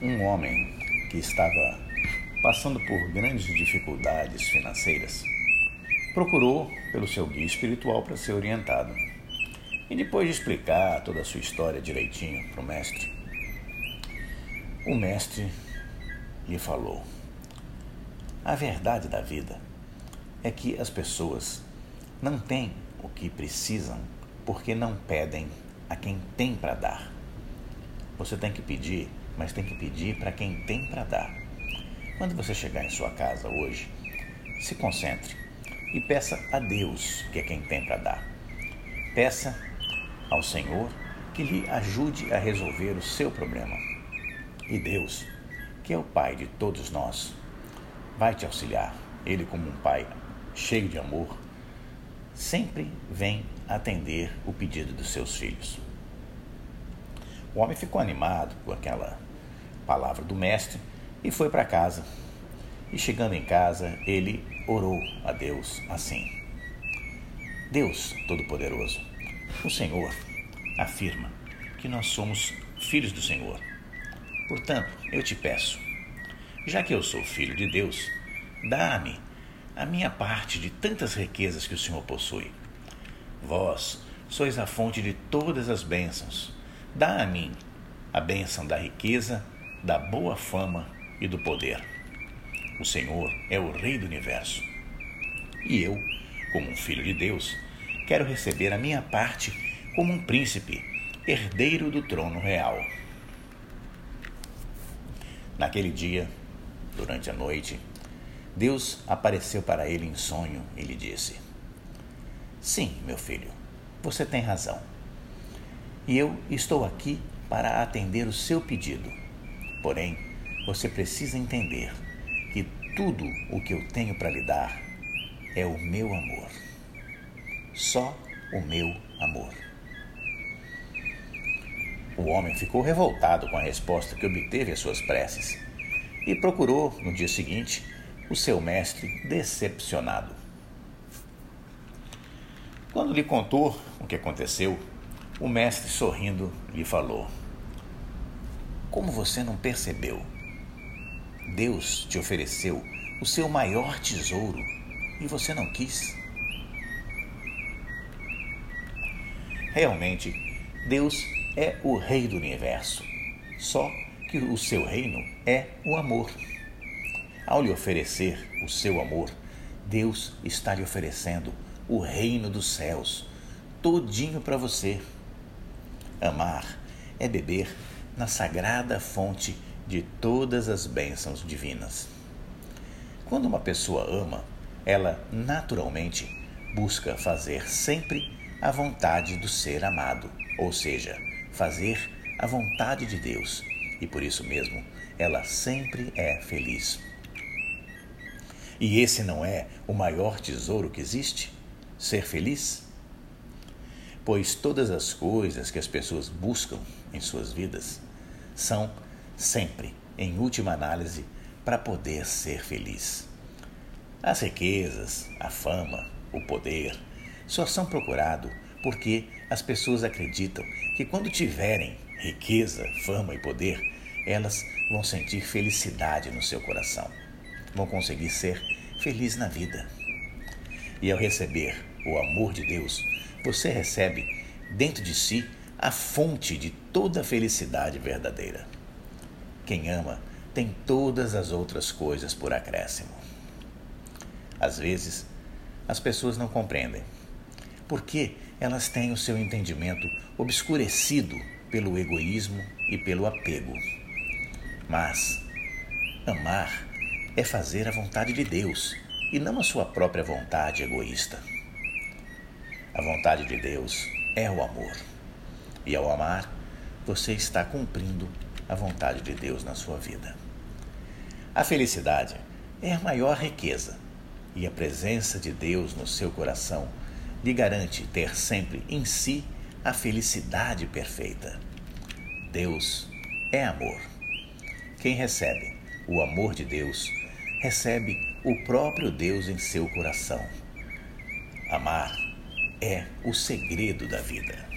Um homem que estava passando por grandes dificuldades financeiras procurou pelo seu guia espiritual para ser orientado. E depois de explicar toda a sua história direitinho para o mestre, o mestre lhe falou: A verdade da vida é que as pessoas não têm o que precisam porque não pedem a quem tem para dar. Você tem que pedir, mas tem que pedir para quem tem para dar. Quando você chegar em sua casa hoje, se concentre e peça a Deus, que é quem tem para dar. Peça ao Senhor que lhe ajude a resolver o seu problema. E Deus, que é o Pai de todos nós, vai te auxiliar. Ele, como um Pai cheio de amor, sempre vem atender o pedido dos seus filhos. O homem ficou animado com aquela palavra do mestre e foi para casa. E chegando em casa, ele orou a Deus assim: Deus Todo-Poderoso, o Senhor afirma que nós somos filhos do Senhor. Portanto, eu te peço, já que eu sou filho de Deus, dá-me a minha parte de tantas riquezas que o Senhor possui. Vós sois a fonte de todas as bênçãos. Dá a mim a bênção da riqueza, da boa fama e do poder. O Senhor é o Rei do universo. E eu, como um filho de Deus, quero receber a minha parte como um príncipe, herdeiro do trono real. Naquele dia, durante a noite, Deus apareceu para ele em sonho e lhe disse: Sim, meu filho, você tem razão. E eu estou aqui para atender o seu pedido. Porém, você precisa entender que tudo o que eu tenho para lhe dar é o meu amor. Só o meu amor. O homem ficou revoltado com a resposta que obteve às suas preces e procurou, no dia seguinte, o seu mestre decepcionado. Quando lhe contou o que aconteceu, o mestre, sorrindo, lhe falou: Como você não percebeu? Deus te ofereceu o seu maior tesouro e você não quis. Realmente, Deus é o Rei do universo, só que o seu reino é o amor. Ao lhe oferecer o seu amor, Deus está lhe oferecendo o reino dos céus, todinho para você. Amar é beber na sagrada fonte de todas as bênçãos divinas. Quando uma pessoa ama, ela naturalmente busca fazer sempre a vontade do ser amado, ou seja, fazer a vontade de Deus, e por isso mesmo ela sempre é feliz. E esse não é o maior tesouro que existe? Ser feliz? Pois todas as coisas que as pessoas buscam em suas vidas são sempre, em última análise, para poder ser feliz. As riquezas, a fama, o poder só são procurados porque as pessoas acreditam que quando tiverem riqueza, fama e poder, elas vão sentir felicidade no seu coração, vão conseguir ser felizes na vida. E ao receber o amor de Deus, você recebe dentro de si a fonte de toda felicidade verdadeira. Quem ama tem todas as outras coisas por acréscimo. Às vezes, as pessoas não compreendem porque elas têm o seu entendimento obscurecido pelo egoísmo e pelo apego. Mas amar é fazer a vontade de Deus e não a sua própria vontade egoísta. A vontade de Deus é o amor. E ao amar, você está cumprindo a vontade de Deus na sua vida. A felicidade é a maior riqueza e a presença de Deus no seu coração lhe garante ter sempre em si a felicidade perfeita. Deus é amor. Quem recebe o amor de Deus, recebe o próprio Deus em seu coração. Amar é o segredo da vida.